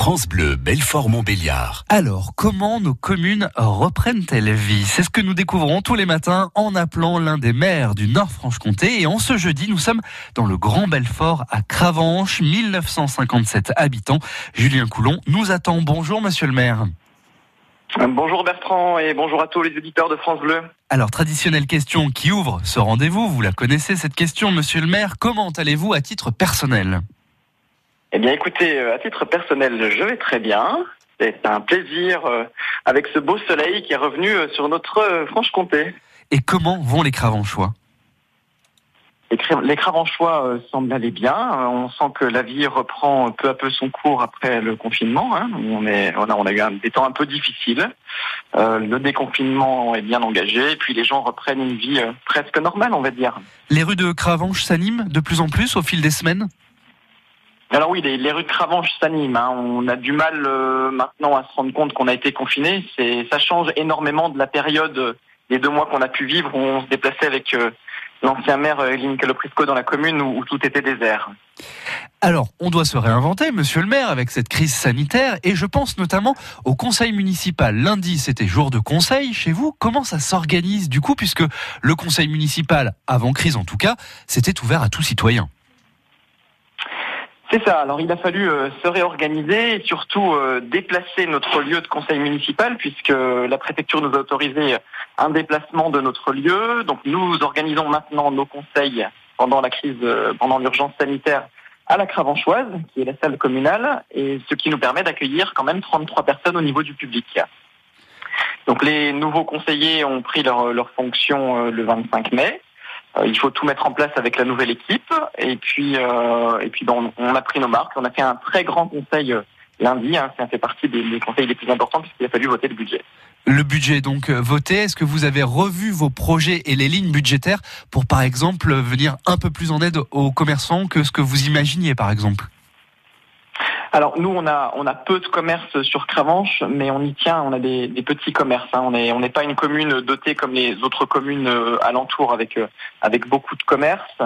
France Bleu, Belfort-Montbéliard. Alors, comment nos communes reprennent-elles vie? C'est ce que nous découvrons tous les matins en appelant l'un des maires du Nord-Franche-Comté. Et en ce jeudi, nous sommes dans le Grand Belfort à Cravanche, 1957 habitants. Julien Coulon nous attend. Bonjour, monsieur le maire. Bonjour Bertrand et bonjour à tous les auditeurs de France Bleu. Alors, traditionnelle question qui ouvre ce rendez-vous, vous la connaissez cette question, monsieur le maire. Comment allez-vous à titre personnel? Eh bien écoutez, euh, à titre personnel, je vais très bien. C'est un plaisir euh, avec ce beau soleil qui est revenu euh, sur notre Franche-Comté. Et comment vont les Cravanchois les, Cravanchois semblent aller bien. On sent que la vie reprend peu à peu son cours après le confinement. Hein. On, est, on, a, on a eu un, des temps un peu difficiles. Euh, le déconfinement est bien engagé. Et puis les gens reprennent une vie presque normale, on va dire. Les rues de Cravanche s'animent de plus en plus au fil des semaines? Alors oui, les, rues de s'animent. Hein. On a du mal euh, maintenant à se rendre compte qu'on a été confiné. C'est, ça change énormément de la période des deux mois qu'on a pu vivre où on se déplaçait avec l'ancien maire euh, Lynn Caloprisco dans la commune où, tout était désert. Alors, on doit se réinventer, monsieur le maire, avec cette crise sanitaire, et je pense notamment au conseil municipal. Lundi, c'était jour de conseil chez vous. Comment ça s'organise du coup, puisque le conseil municipal, avant crise en tout cas, c'était ouvert à tout citoyen? C'est ça. Alors il a fallu euh, se réorganiser et surtout euh, déplacer notre lieu de conseil municipal puisque la préfecture nous a autorisé un déplacement de notre lieu. Donc nous organisons maintenant nos conseils pendant la crise, euh, pendant l'urgence sanitaire à la Cravanchoise, qui est la salle communale, et ce qui nous permet d'accueillir quand même 33 personnes au niveau du public. Donc les nouveaux conseillers ont pris leur, leur fonction le 25 mai. Euh, il faut tout mettre en place avec la nouvelle équipe. Et puis, euh, et puis bon, on a pris nos marques. On a fait un très grand conseil euh, lundi. Hein, ça fait partie des, des, conseils les plus importants puisqu'il a fallu voter le budget. Le budget donc voté. Est-ce que vous avez revu vos projets et les lignes budgétaires pour, par exemple, venir un peu plus en aide aux commerçants que ce que vous imaginiez, par exemple? Alors nous, on a peu de commerces sur Cravanche, mais on y tient. On a des, petits commerces. Hein. On est on n'est pas une commune dotée comme les autres communes euh, alentours avec euh, avec beaucoup de commerces.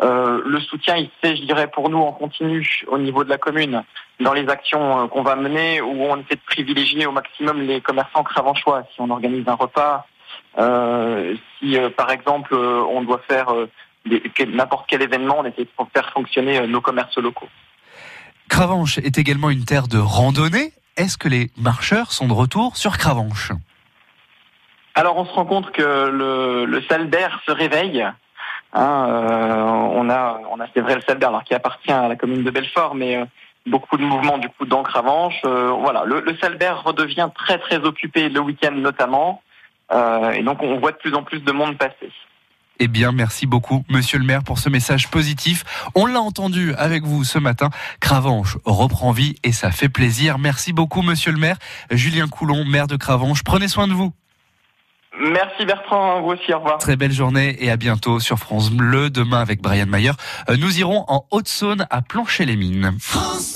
Euh, le soutien, il se fait, je dirais, pour nous en continu au niveau de la commune dans les actions euh, qu'on va mener, où on essaie de privilégier au maximum les commerçants cravanchois. Si on organise un repas, si par exemple on doit faire n'importe quel événement, on essaie de faire fonctionner nos commerces locaux. Cravanche est également une terre de randonnée. Est-ce que les marcheurs sont de retour sur Cravanche? Alors on se rend compte que le, Salbert se réveille. Hein, euh, on a, on a c'est vrai le Salbert, qui appartient à la commune de Belfort, mais euh, beaucoup de mouvements du coup dans Cravanche. Euh, voilà, le, le, Salbert redevient très très occupé le week-end notamment, et donc on voit de plus en plus de monde passer. Eh bien, merci beaucoup, monsieur le maire, pour ce message positif. On l'a entendu avec vous ce matin. Cravanche reprend vie et ça fait plaisir. Merci beaucoup, monsieur le maire. Julien Coulon, maire de Cravanche. Prenez soin de vous. Merci Bertrand, vous aussi, au revoir. Très belle journée et à bientôt sur France Bleu. Demain avec Brian Mayer, nous irons en Haute-Saône à Plancher-les-Mines.